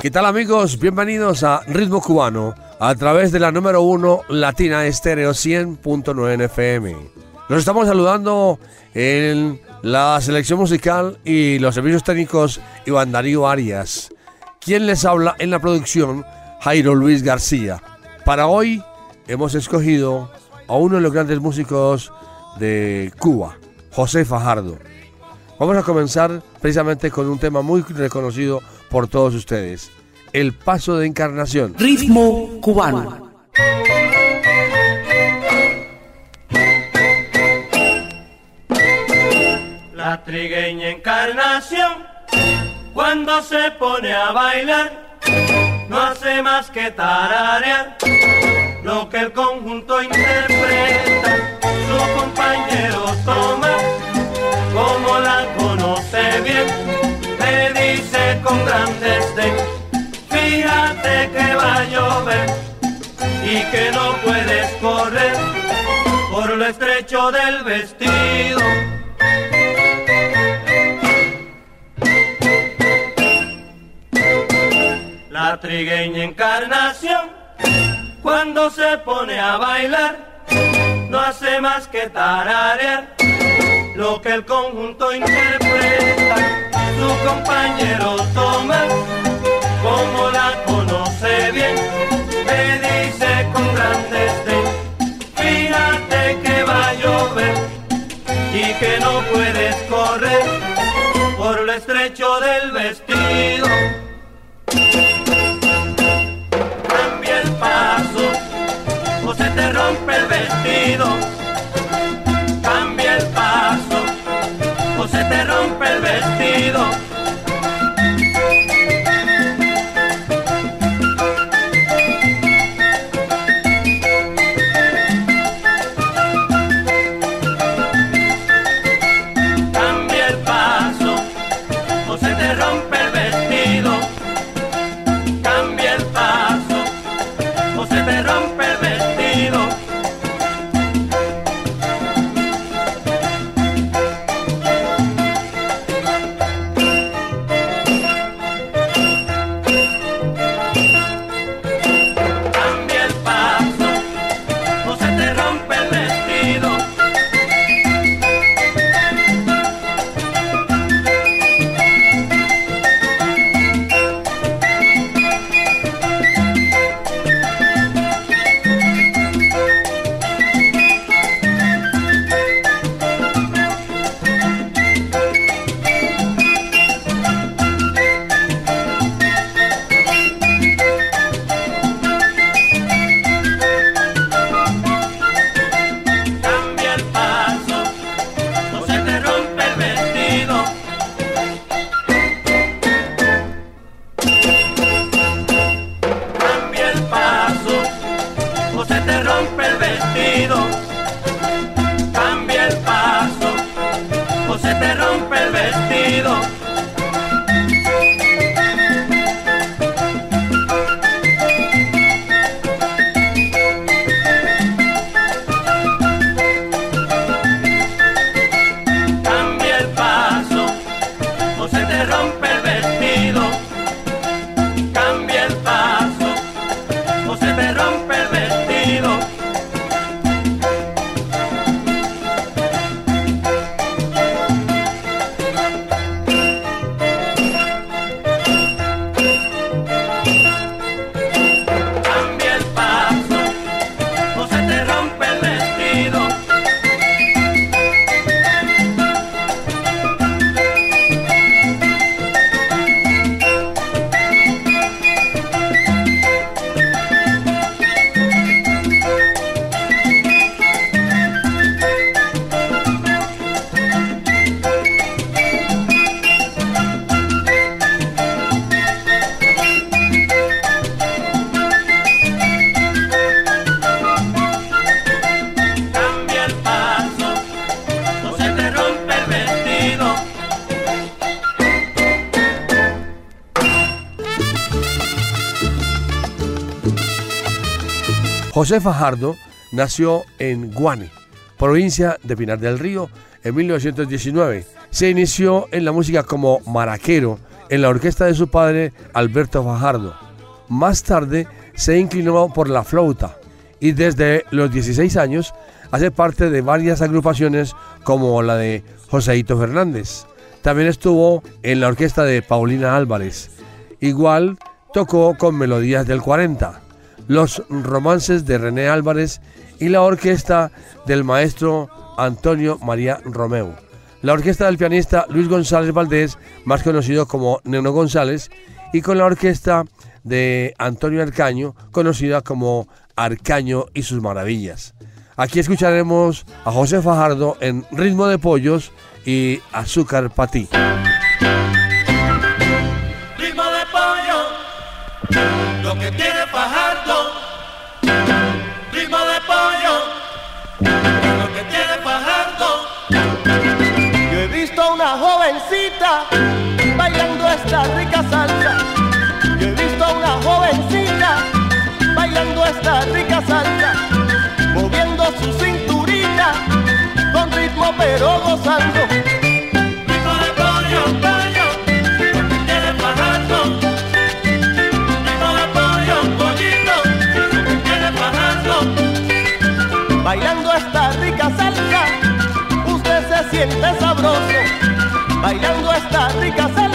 ¿Qué tal amigos? Bienvenidos a Ritmo Cubano a través de la número 1 Latina Estéreo 100.9 FM. Nos estamos saludando en la selección musical y los servicios técnicos Iván Darío Arias. Quien les habla en la producción, Jairo Luis García. Para hoy hemos escogido a uno de los grandes músicos de Cuba, José Fajardo. Vamos a comenzar precisamente con un tema muy reconocido por todos ustedes, el paso de encarnación. Ritmo cubano. La trigueña encarnación, cuando se pone a bailar, no hace más que tararear lo que el conjunto interpreta, su compañero toma, como la conoce bien fíjate que va a llover y que no puedes correr por lo estrecho del vestido. La trigueña encarnación, cuando se pone a bailar, no hace más que tararear lo que el conjunto interpreta su compañero Tomás, como la conoce bien, me dice con gran desdén, fíjate que va a llover y que no puedes correr por lo estrecho del vestido. Cambia el paso o se te rompe el vestido. José Fajardo nació en Guane, provincia de Pinar del Río, en 1919. Se inició en la música como maraquero en la orquesta de su padre Alberto Fajardo. Más tarde se inclinó por la flauta y desde los 16 años hace parte de varias agrupaciones como la de Joseito Fernández. También estuvo en la orquesta de Paulina Álvarez. Igual tocó con melodías del 40, los romances de René Álvarez y la orquesta del maestro Antonio María Romeu. La orquesta del pianista Luis González Valdés, más conocido como Neno González, y con la orquesta de Antonio Arcaño, conocida como Arcaño y sus maravillas. Aquí escucharemos a José Fajardo en Ritmo de Pollos y Azúcar Patí. Ritmo de pollo, lo que salsa, moviendo su cinturita con ritmo pero gozando. Ritmo de pollo, pollo, lo que tiene Fajardo. Ritmo de pollo, pollito, lo que tiene Fajardo. Bailando esta rica salsa, usted se siente sabroso. Bailando esta rica salsa,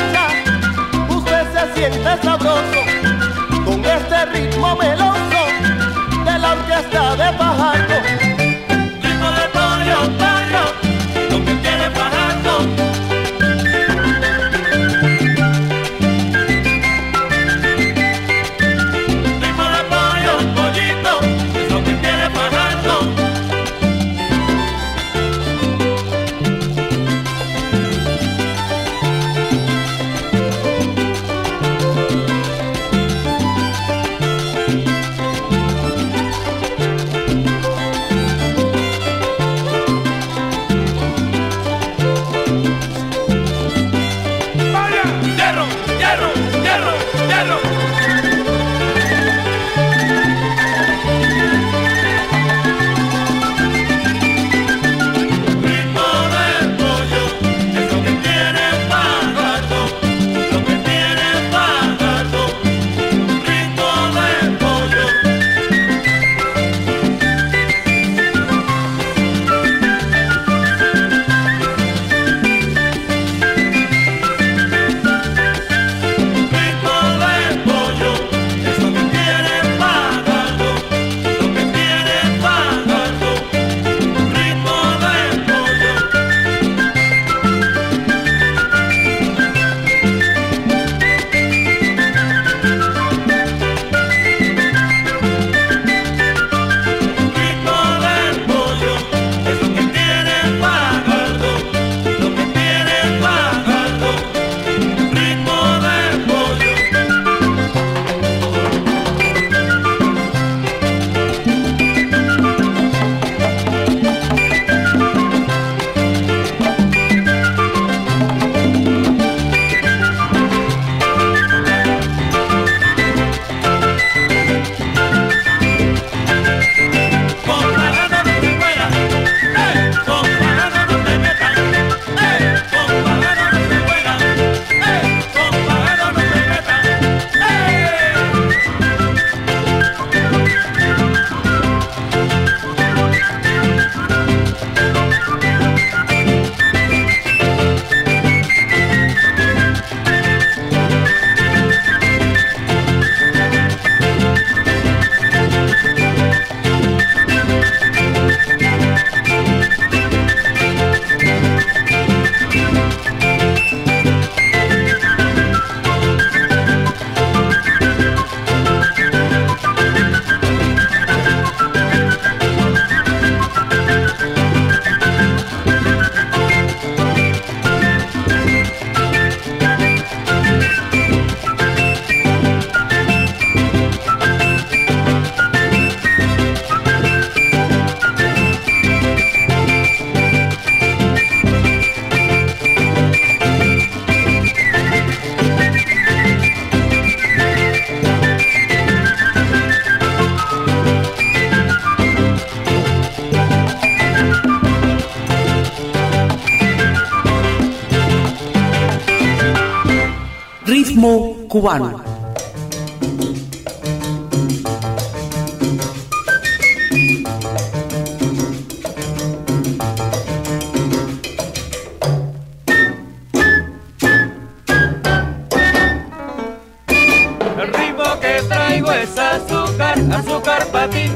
El ritmo que traigo es azúcar, azúcar para ti.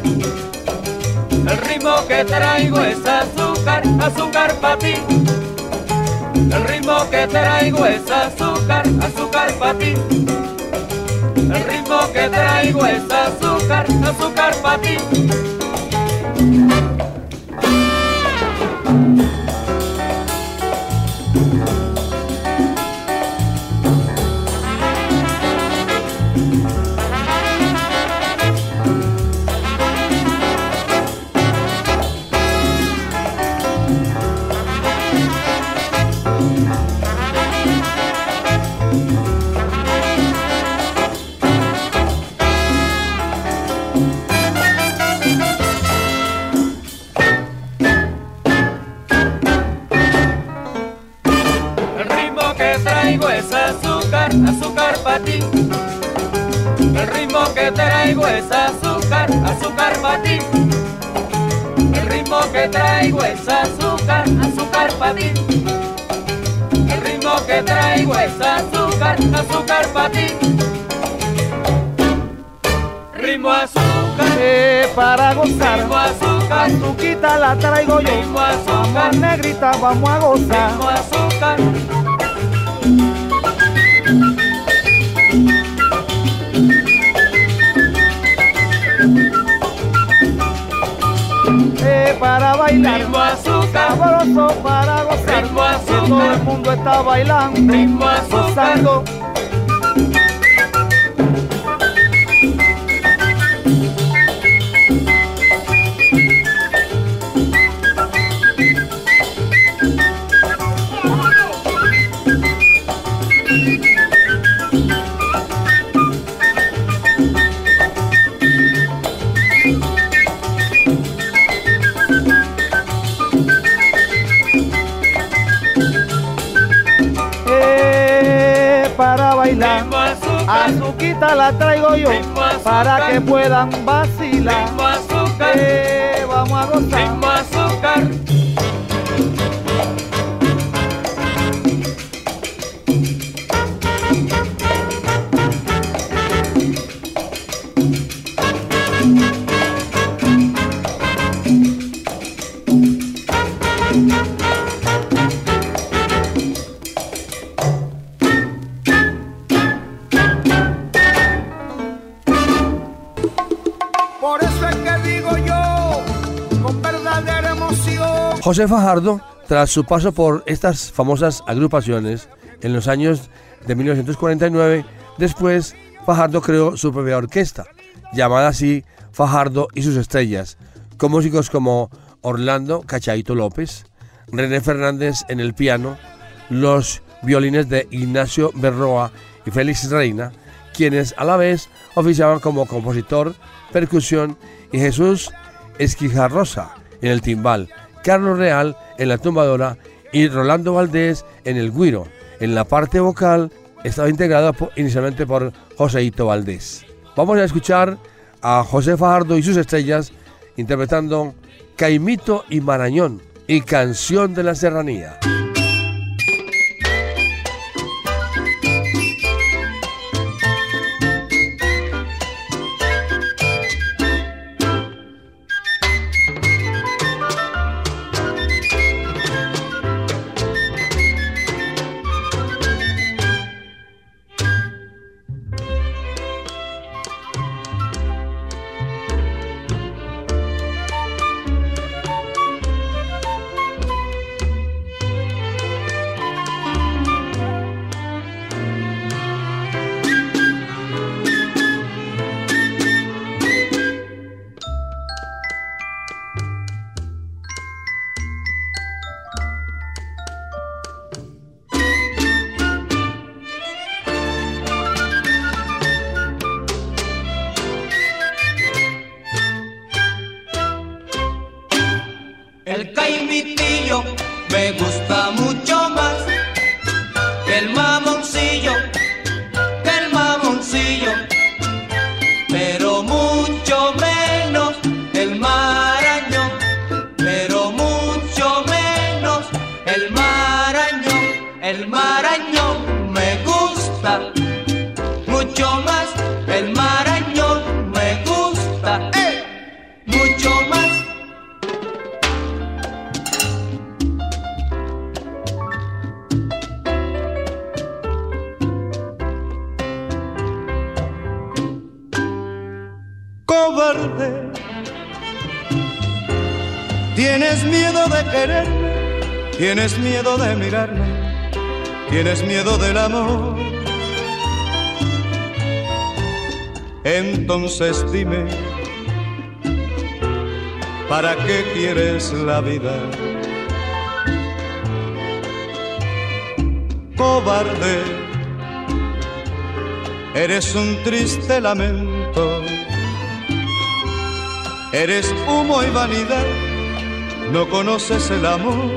El ritmo que traigo es azúcar, azúcar para ti. El ritmo que traigo es azúcar El ritmo que traigo es azúcar, azúcar para ti. La traigo yo. ritmo azúcar, Vamos negrita, vamos a gozar. ritmo azúcar. Eh, para bailar, Ritmo azúcar, sabroso para gozar. ritmo Que todo el azúcar, mundo está bailando, ritmo azúcar. gozando. Azuquita la traigo yo. Para que puedan vacilar. Eh, vamos a gozar. José Fajardo, tras su paso por estas famosas agrupaciones en los años de 1949, después Fajardo creó su propia orquesta, llamada así Fajardo y sus estrellas, con músicos como Orlando Cachaito López, René Fernández en el piano, los violines de Ignacio Berroa y Félix Reina, quienes a la vez oficiaban como compositor, percusión y Jesús Esquijarrosa en el timbal, Carlos Real en la tumbadora y Rolando Valdés en el guiro. En la parte vocal estaba integrado po- inicialmente por Joseito Valdés. Vamos a escuchar a José Fajardo y sus estrellas interpretando Caimito y Marañón y Canción de la Serranía. Tienes miedo de quererme, tienes miedo de mirarme, tienes miedo del amor. Entonces dime, ¿para qué quieres la vida? Cobarde, eres un triste lamento, eres humo y vanidad no conoces el amor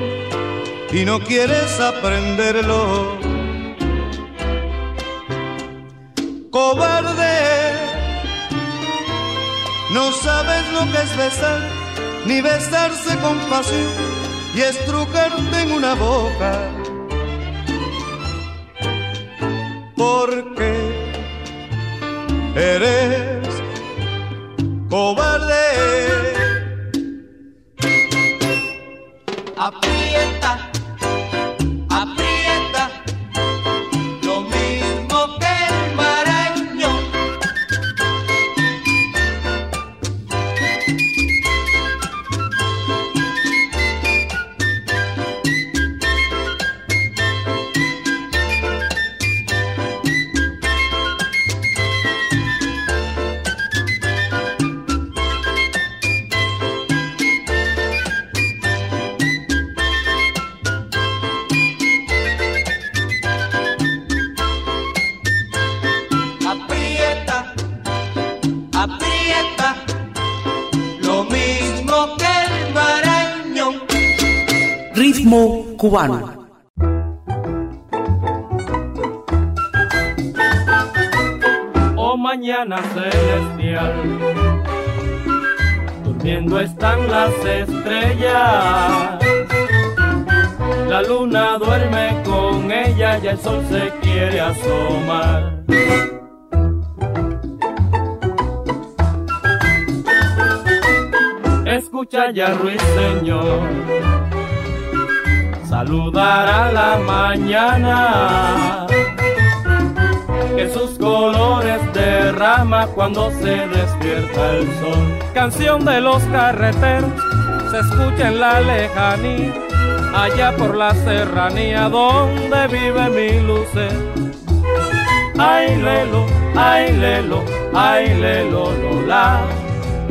y no quieres aprenderlo. Cobarde, no sabes lo que es besar, ni besarse con pasión y estrujarte en una boca. Oh mañana celestial, durmiendo están las estrellas. La luna duerme con ella y el sol se quiere asomar. Escucha ya ruiseñor saludar a la mañana, que sus colores derrama cuando se despierta el sol. Canción de los carreteros se escucha en la lejanía, allá por la serranía donde vive mi lucero. Ay lelo, ay lelo, ay lelo, lola.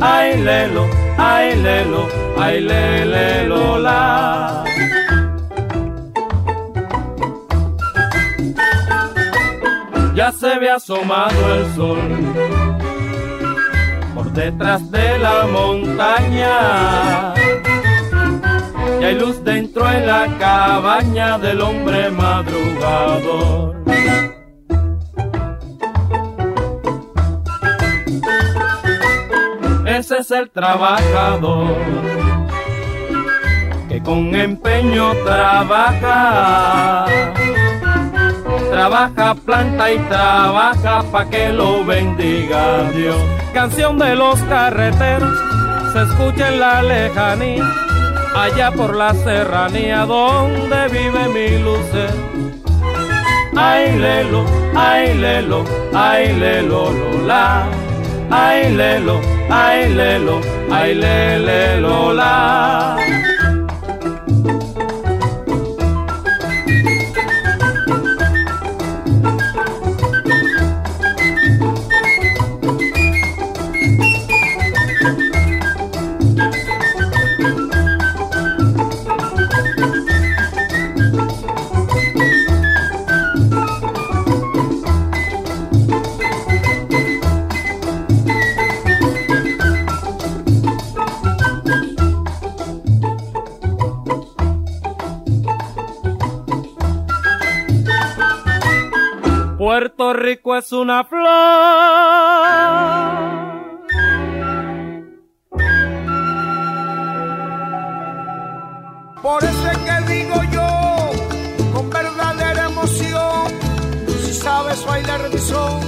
Ay lelo, ay lelo, ay lele, lola. Ya se ve asomado el sol. Por detrás de la montaña, y hay luz dentro de la cabaña del hombre madrugador. Ese es el trabajador que con empeño trabaja trabaja, planta y trabaja pa' que lo bendiga Dios. Canción de los carreteros se escucha en la lejanía, allá por la serranía donde vive mi lucer. Ay lelo, ay lelo, ay lelo, lola. Ay lelo, ay lelo, ay lele, lola. Rico es una flor. Por eso es que digo yo, con verdadera emoción, si sabes bailar mi son,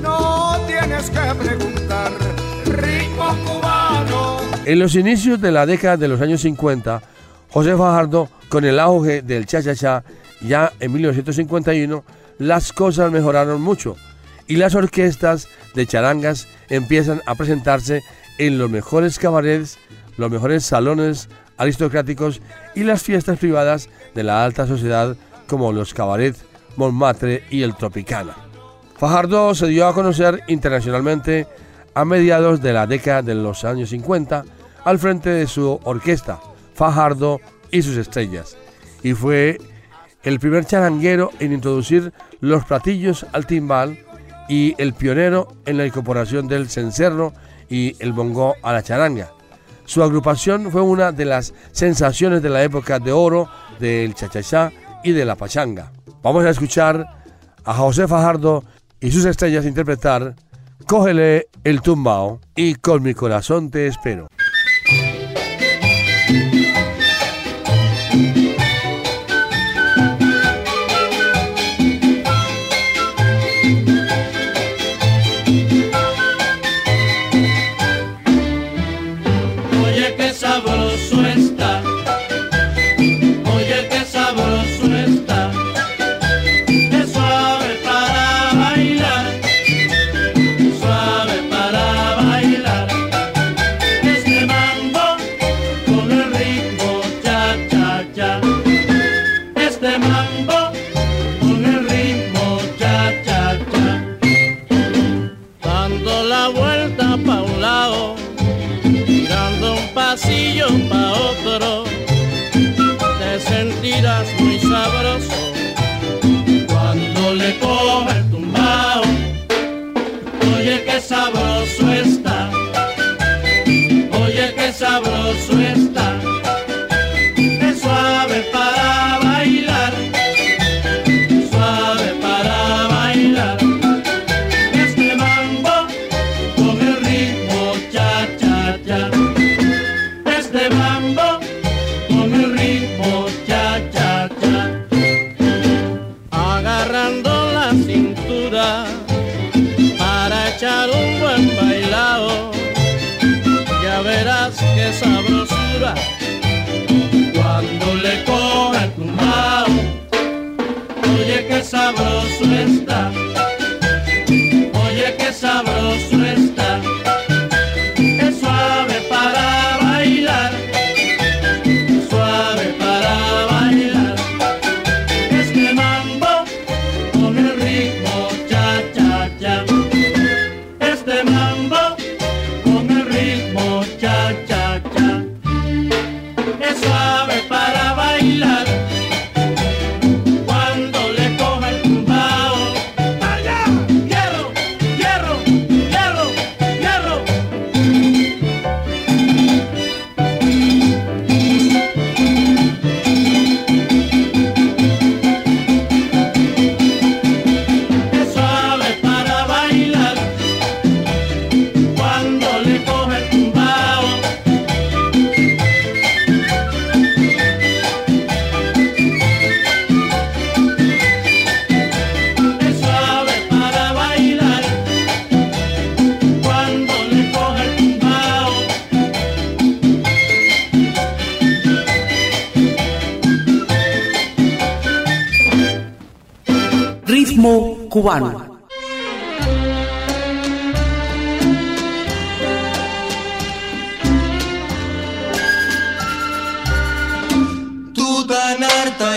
no tienes que preguntar, rico cubano. En los inicios de la década de los años 50, José Fajardo, con el auge del cha-cha-cha, ya en 1951, las cosas mejoraron mucho y las orquestas de charangas empiezan a presentarse en los mejores cabarets los mejores salones aristocráticos y las fiestas privadas de la alta sociedad como los Cabaret, Montmartre y el Tropicana. Fajardo se dio a conocer internacionalmente a mediados de la década de los años 50 al frente de su orquesta, Fajardo y sus estrellas, y fue el primer charanguero en introducir los platillos al timbal y el pionero en la incorporación del cencerro y el bongo a la charanga. Su agrupación fue una de las sensaciones de la época de oro del chachachá y de la pachanga. Vamos a escuchar a José Fajardo y sus estrellas interpretar Cógele el tumbao y con mi corazón te espero.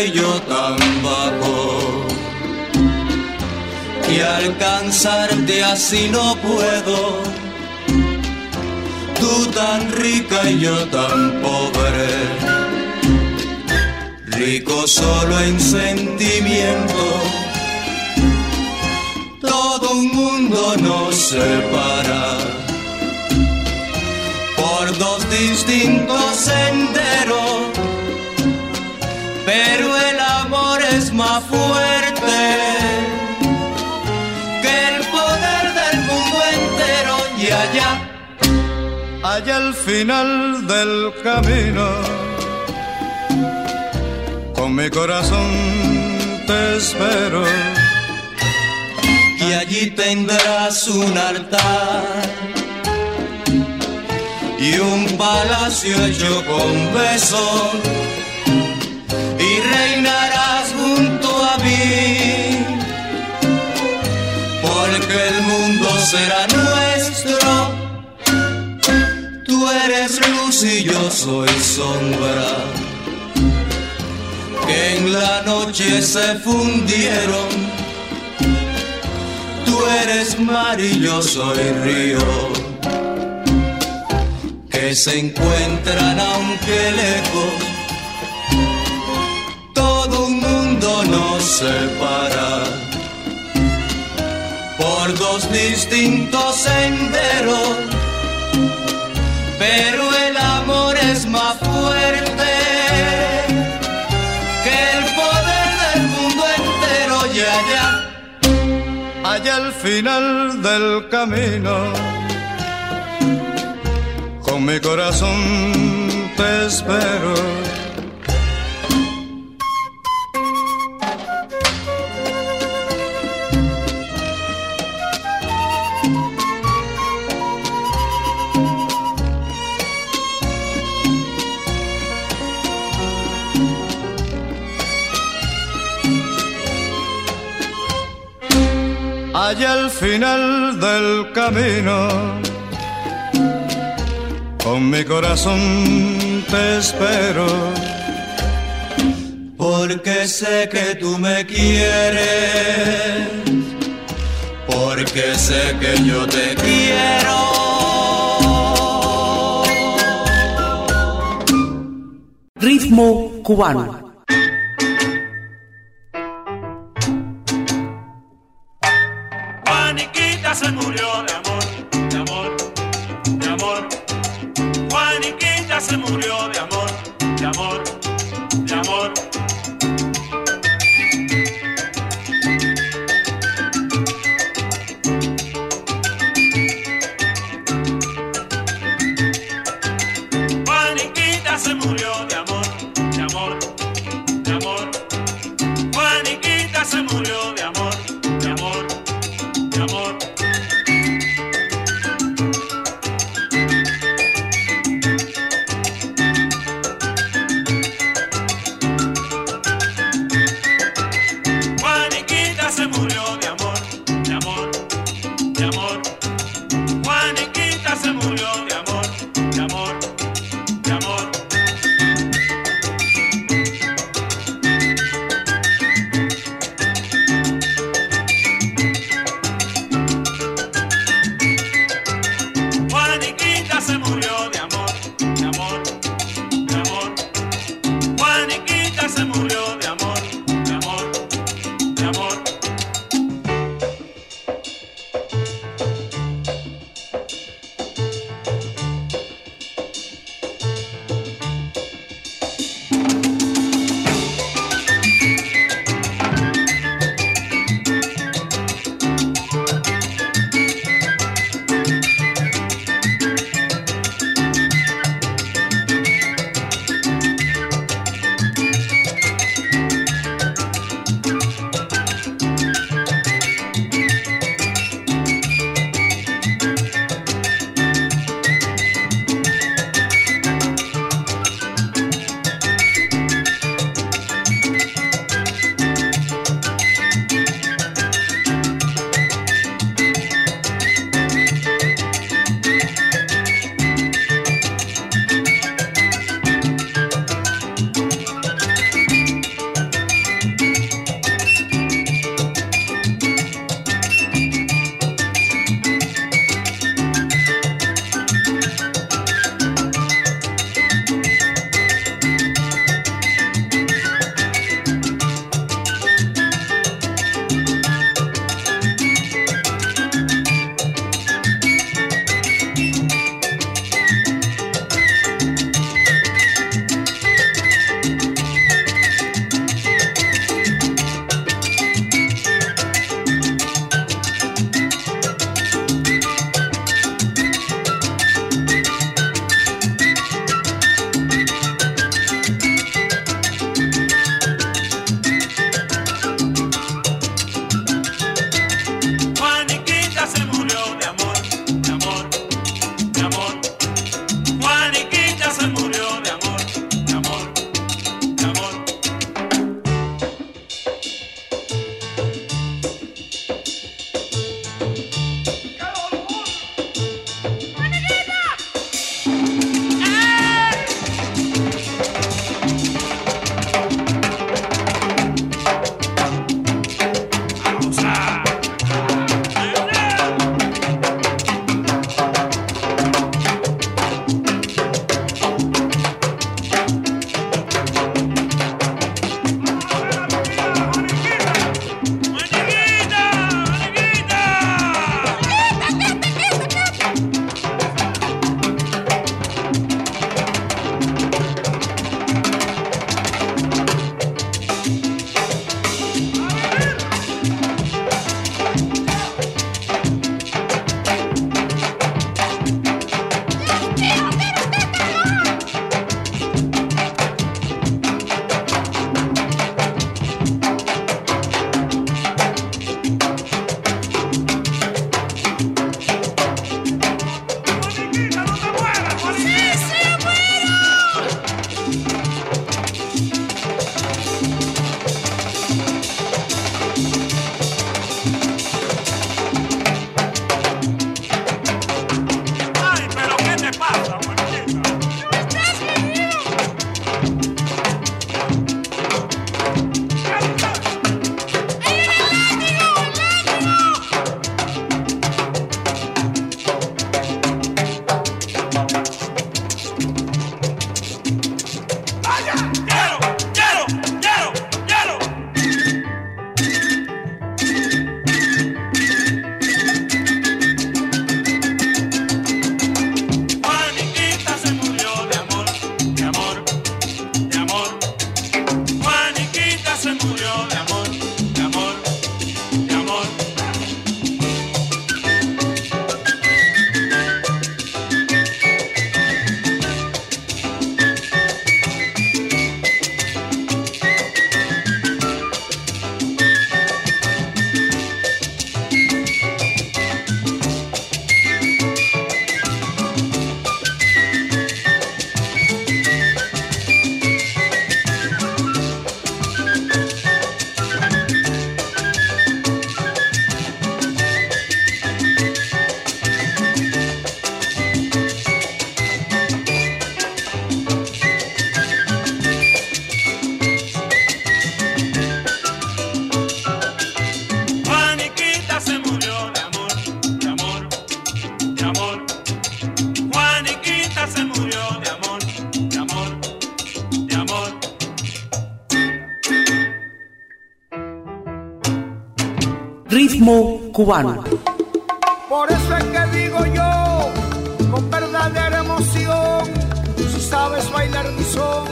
Yo tan bajo. Y alcanzarte así no puedo. Tú tan rica y yo tan pobre. Rico solo en sentimiento todo un mundo nos separa por dos distintos senderos, pero el amor es más fuerte que el poder del mundo entero. Y allá, allá al final del camino, con mi corazón te espero. Y allí tendrás un altar y un palacio hecho con besos reinarás junto a mí porque el mundo será nuestro tú eres luz y yo soy sombra, que en la noche se fundieron. Tú eres mar y yo soy río, que se encuentran aunque lejos. Nos separa por dos distintos senderos pero el amor es más fuerte que el poder del mundo entero y allá, allá al final del camino, con mi corazón te espero allá al final del camino. Con mi corazón te espero. Porque sé que tú me quieres. Porque sé que yo te quiero. Ritmo cubano. Ritmo cubano. Por eso es que digo yo, con verdadera emoción, si sabes bailar mi son,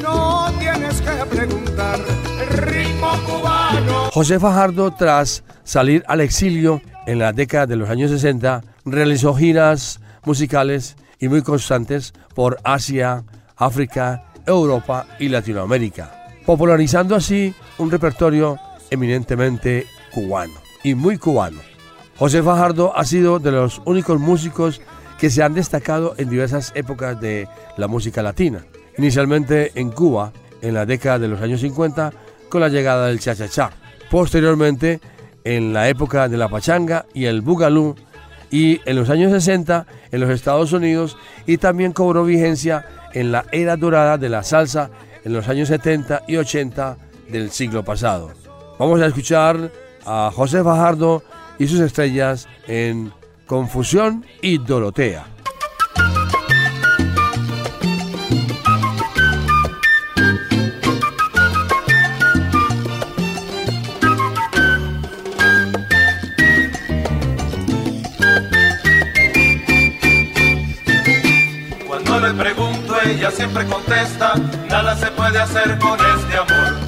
no tienes que preguntar. El ritmo cubano. José Fajardo, tras salir al exilio en la década de los años 60, realizó giras musicales y muy constantes por Asia, África, Europa y Latinoamérica, popularizando así un repertorio eminentemente cubano y muy cubano. José Fajardo ha sido de los únicos músicos que se han destacado en diversas épocas de la música latina. Inicialmente en Cuba, en la década de los años 50, con la llegada del cha-cha-cha. Posteriormente, en la época de la pachanga y el bugalú, y en los años 60 en los Estados Unidos, y también cobró vigencia en la era dorada de la salsa en los años 70 y 80 del siglo pasado. Vamos a escuchar a José Fajardo y sus estrellas en Confusión y Dorotea. Cuando le pregunto ella siempre contesta, nada se puede hacer con este amor.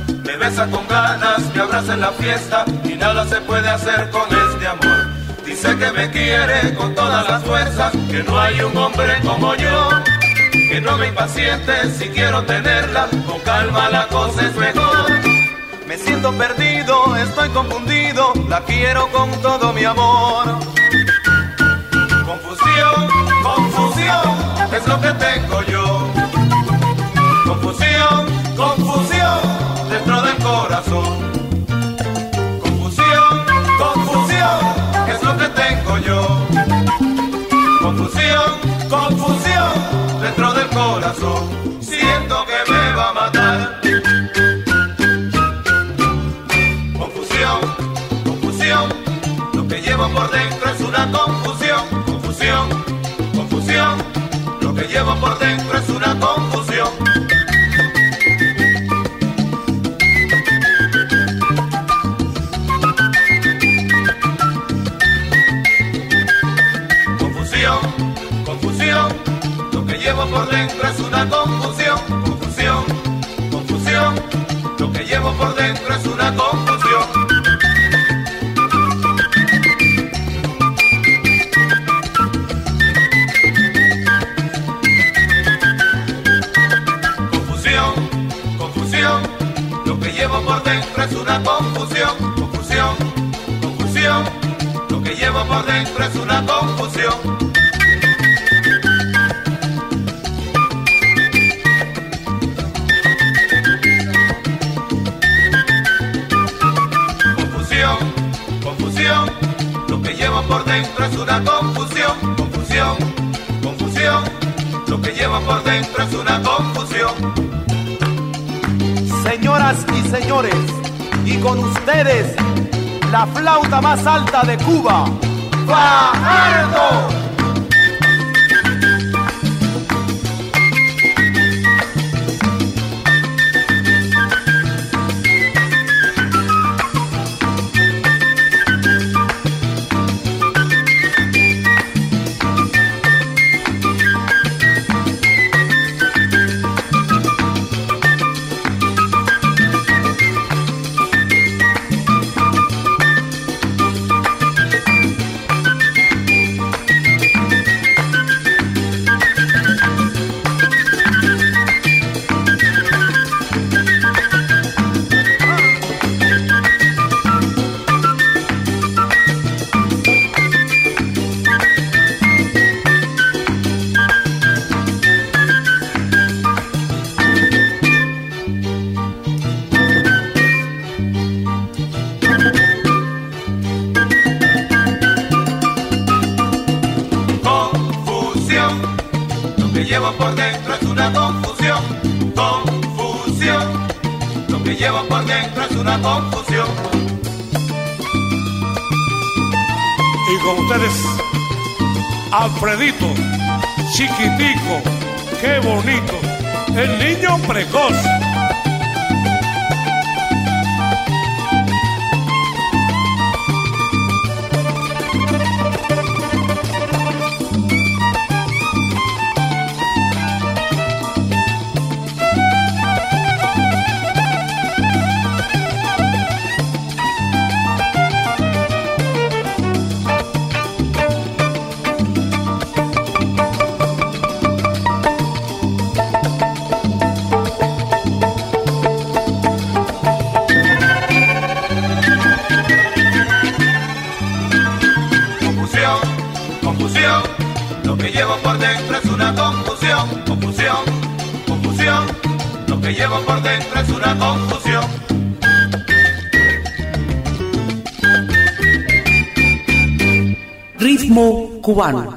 Con ganas, me abraza en la fiesta y nada se puede hacer con este amor. Dice que me quiere con todas las fuerzas, que no hay un hombre como yo. Que no me impaciente si quiero tenerla, con calma la cosa es mejor. Me siento perdido, estoy confundido, la quiero con todo mi amor. Confusión, confusión, es lo que tengo por dentro es una confusión, confusión, confusión, lo que llevo por dentro es una confusión. Confusión, confusión, lo que llevo por dentro es una confusión, confusión, confusión, lo que llevo por dentro es una confusión. Confusión, es una confusión, confusión, confusión, lo que llevo por dentro es una confusión. Señoras y señores, y con ustedes, la flauta más alta de Cuba, Fajardo. Alfredito, chiquitico, qué bonito, el niño precoz. Cubano.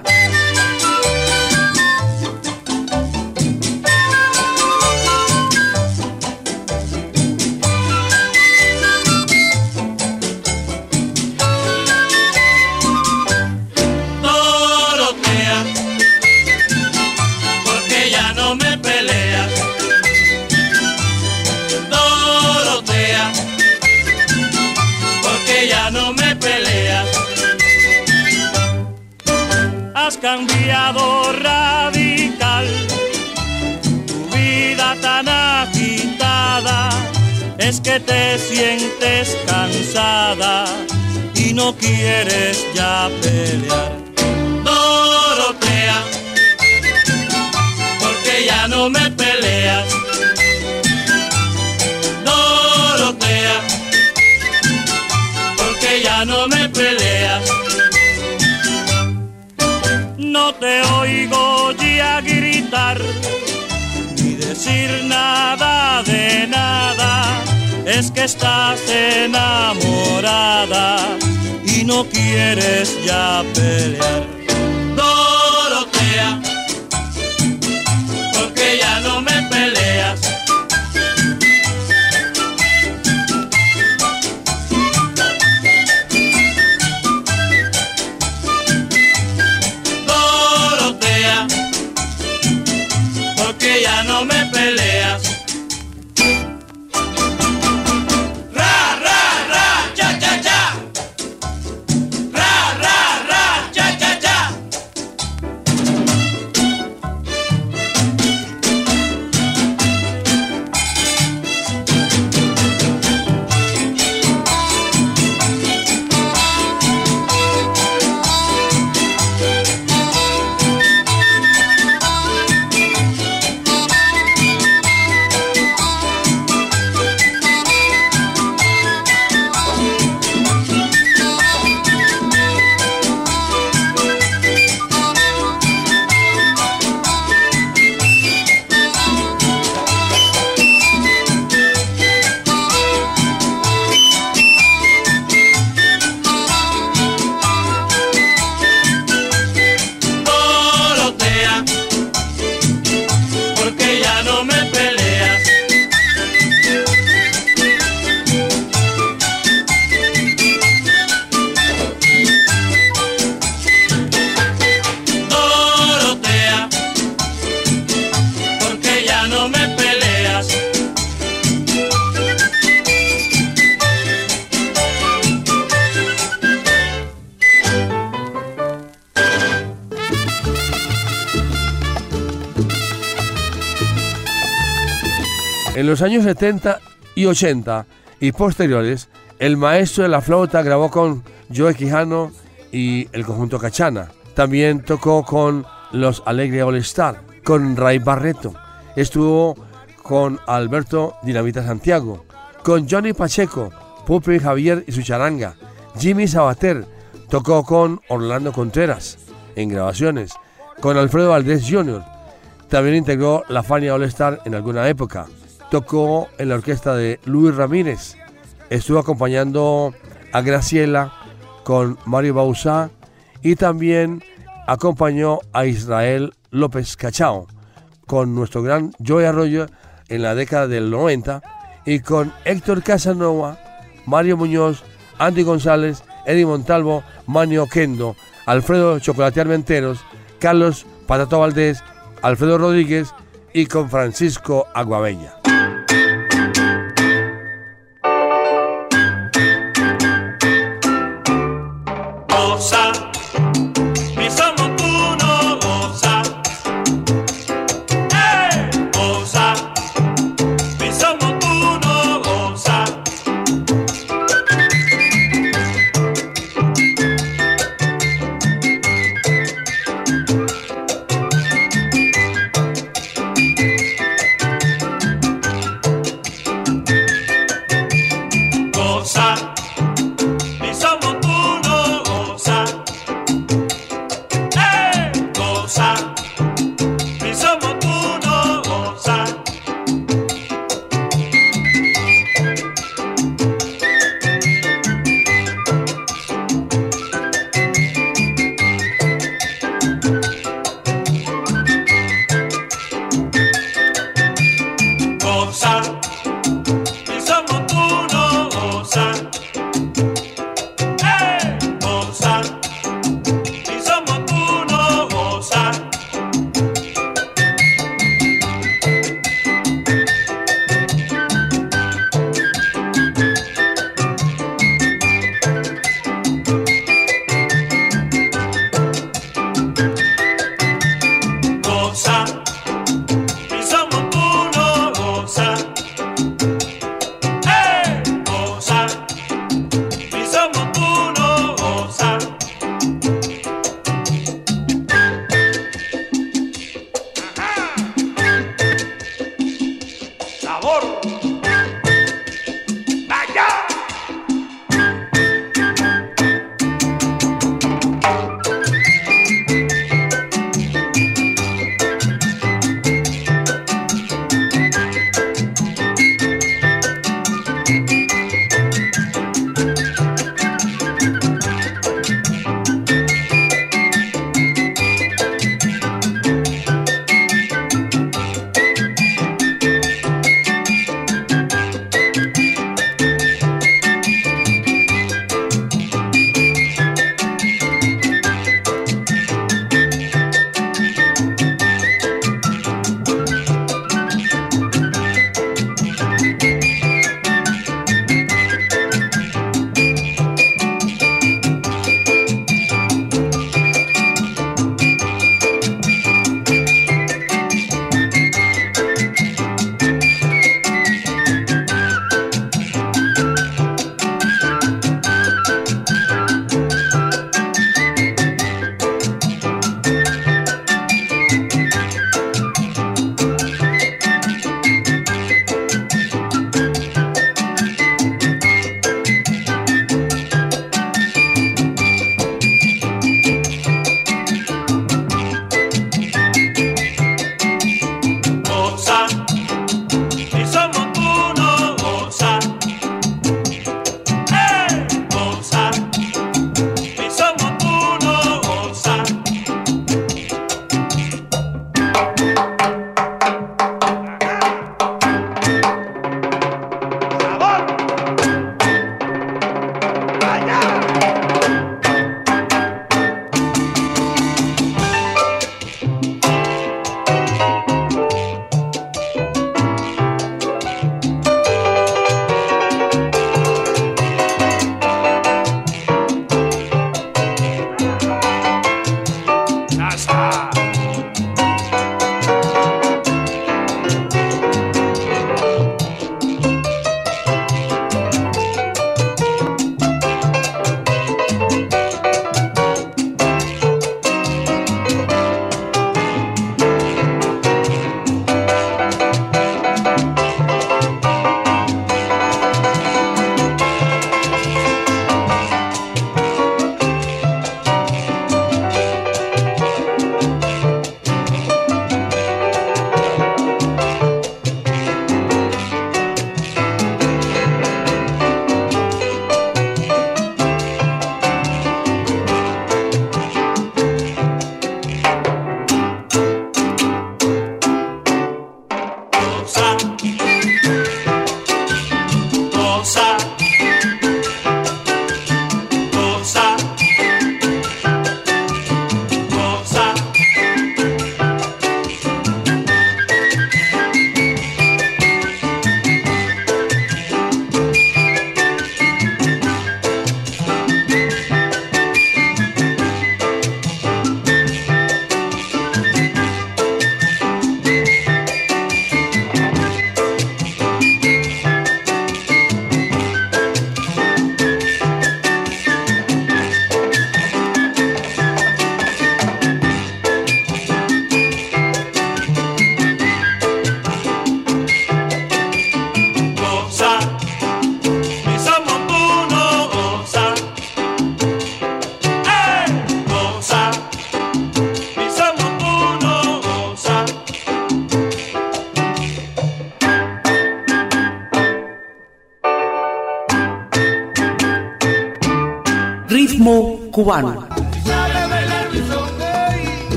Quieres ya pelear. Dorotea, porque ya no me peleas. Dorotea, porque ya no me peleas. No te oigo ya gritar ni decir nada de nada. Es que estás enamorada y no quieres ya pelear. En los años 70 y 80 y posteriores, el maestro de la flauta grabó con Joe Quijano y el conjunto Cachana. También tocó con los Alegre All Star, con Ray Barreto. Estuvo con Alberto Dinamita Santiago, con Johnny Pacheco, Pupi Javier y su charanga. Jimmy Sabater tocó con Orlando Contreras en grabaciones, con Alfredo Valdés Jr. También integró la Fania All Star en alguna época. Tocó en la orquesta de Luis Ramírez. Estuvo acompañando a Graciela con Mario Bausá y también acompañó a Israel López Cachao con nuestro gran Joey Arroyo en la década del 90 y con Héctor Casanova, Mario Muñoz, Andy González, Eddie Montalvo, Manio Kendo, Alfredo Chocolate Armenteros, Carlos Patato Valdés, Alfredo Rodríguez y con Francisco Aguabella.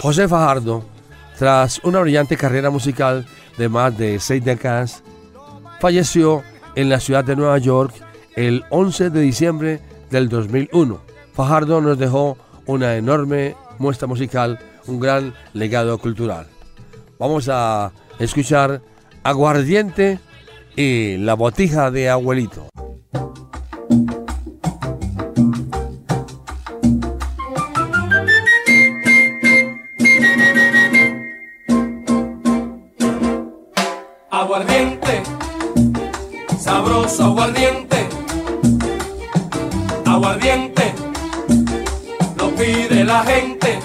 José Fajardo, tras una brillante carrera musical de más de seis décadas, falleció en la ciudad de Nueva York el 11 de diciembre del 2001. Fajardo nos dejó una enorme muestra musical, un gran legado cultural. Vamos a escuchar Aguardiente y La Botija de Abuelito. aguardiente, aguardiente, lo pide la gente.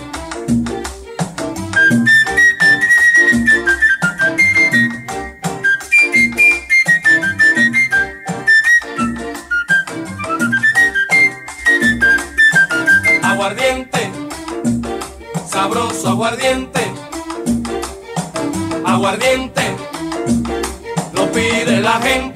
Aguardiente, sabroso aguardiente, aguardiente, lo pide la gente.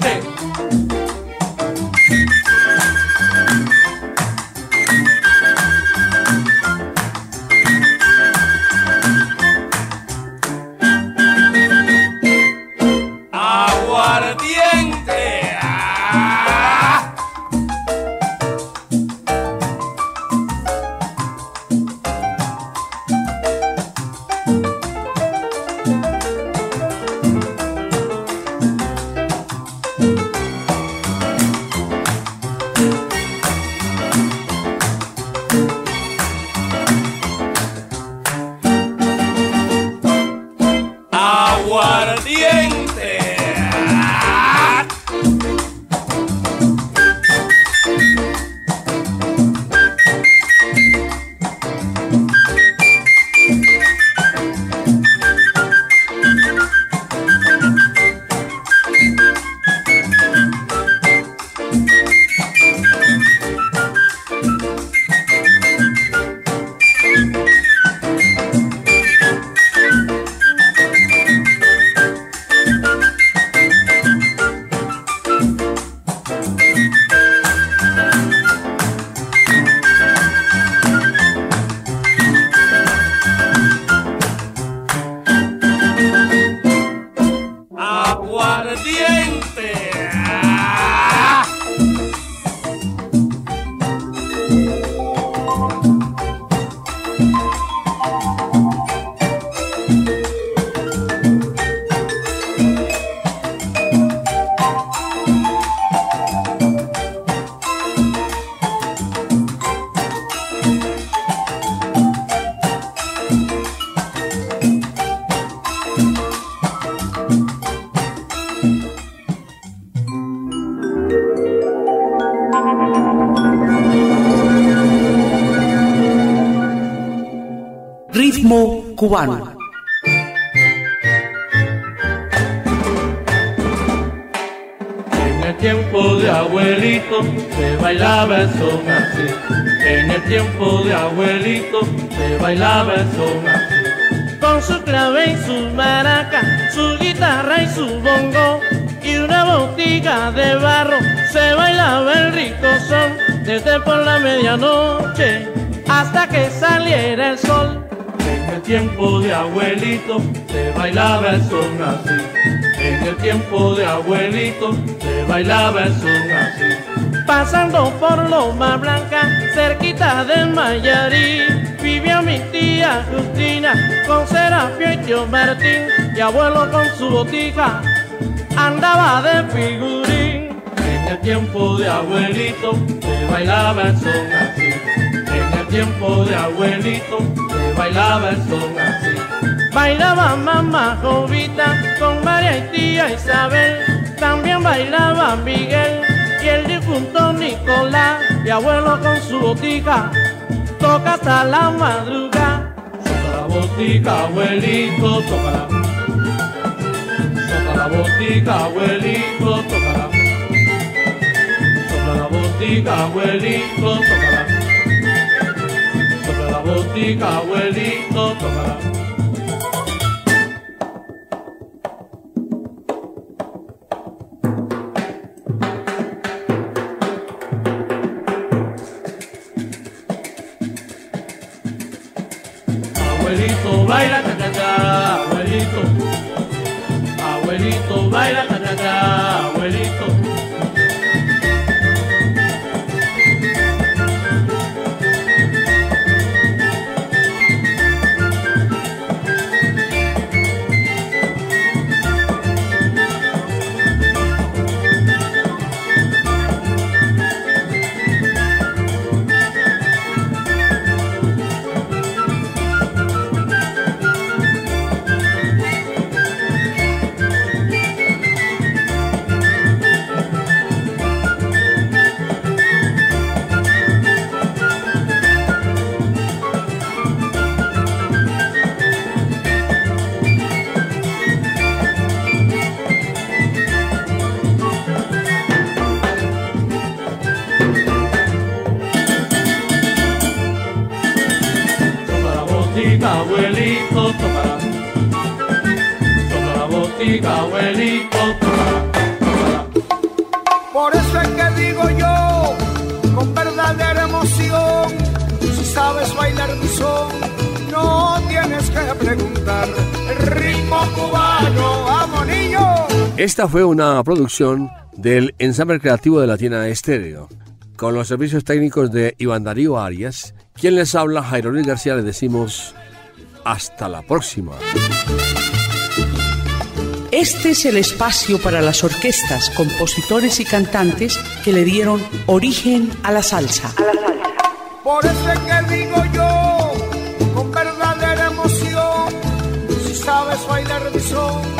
Cubano. En el tiempo de abuelito se bailaba el son así. En el tiempo de abuelito se bailaba el son así. con su clave y su maraca, su guitarra y su bongo y una botica de barro. Se bailaba el rico son desde por la medianoche hasta que saliera el sol. En el tiempo de abuelito se bailaba el son así. En el tiempo de abuelito se bailaba el son así. Pasando por Loma Blanca, cerquita del Mayarí, vivía mi tía Justina con Serapio y tío Martín, y abuelo con su botica andaba de figurín. En el tiempo de abuelito se bailaba el son así. En el tiempo de abuelito bailaba el son así. Bailaba mamá Jovita con María y tía Isabel, también bailaba Miguel y el difunto Nicolás, y abuelo con su botica toca hasta la madrugada. Toca la botica, abuelito, toca la Toca la botica, abuelito, toca la Toca la botica, abuelito, toca la Toca la botica, abuelito, Esta fue una producción del ensamble creativo de Latina Estéreo, con los servicios técnicos de Iván Darío Arias. Quien les habla, Jairo Luis García, les decimos hasta la próxima. Este es el espacio para las orquestas, compositores y cantantes que le dieron origen a la salsa. Por eso es que digo yo, con verdadera emoción, si sabes bailar mi son, no